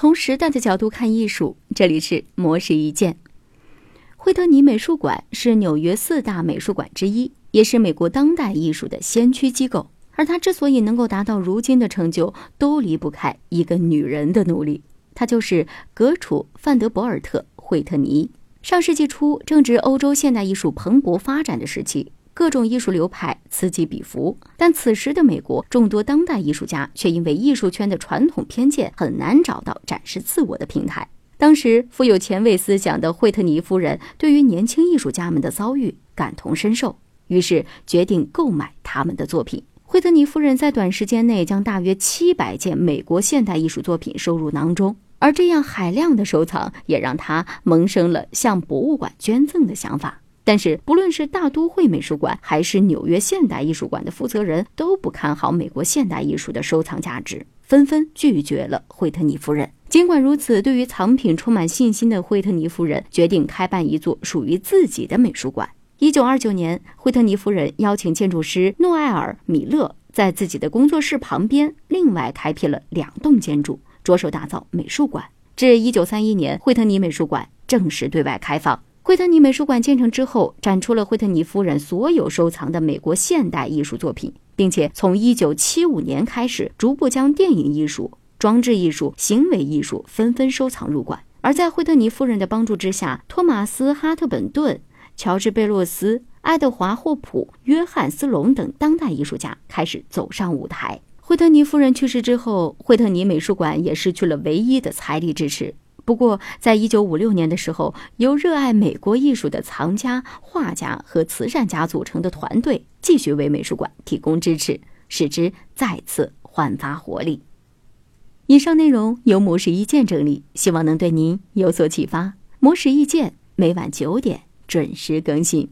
从时代的角度看艺术，这里是魔石一见。惠特尼美术馆是纽约四大美术馆之一，也是美国当代艺术的先驱机构。而它之所以能够达到如今的成就，都离不开一个女人的努力，她就是格楚·范德博尔特·惠特尼。上世纪初，正值欧洲现代艺术蓬勃发展的时期。各种艺术流派此起彼伏，但此时的美国众多当代艺术家却因为艺术圈的传统偏见，很难找到展示自我的平台。当时富有前卫思想的惠特尼夫人对于年轻艺术家们的遭遇感同身受，于是决定购买他们的作品。惠特尼夫人在短时间内将大约七百件美国现代艺术作品收入囊中，而这样海量的收藏也让她萌生了向博物馆捐赠的想法。但是，不论是大都会美术馆还是纽约现代艺术馆的负责人，都不看好美国现代艺术的收藏价值，纷纷拒绝了惠特尼夫人。尽管如此，对于藏品充满信心的惠特尼夫人决定开办一座属于自己的美术馆。一九二九年，惠特尼夫人邀请建筑师诺埃尔·米勒在自己的工作室旁边另外开辟了两栋建筑，着手打造美术馆。至一九三一年，惠特尼美术馆正式对外开放。惠特尼美术馆建成之后，展出了惠特尼夫人所有收藏的美国现代艺术作品，并且从1975年开始，逐步将电影艺术、装置艺术、行为艺术纷纷收藏入馆。而在惠特尼夫人的帮助之下，托马斯·哈特本顿、乔治·贝洛斯、爱德华·霍普、约翰·斯隆等当代艺术家开始走上舞台。惠特尼夫人去世之后，惠特尼美术馆也失去了唯一的财力支持。不过，在一九五六年的时候，由热爱美国艺术的藏家、画家和慈善家组成的团队继续为美术馆提供支持，使之再次焕发活力。以上内容由模式意见整理，希望能对您有所启发。模式意见每晚九点准时更新。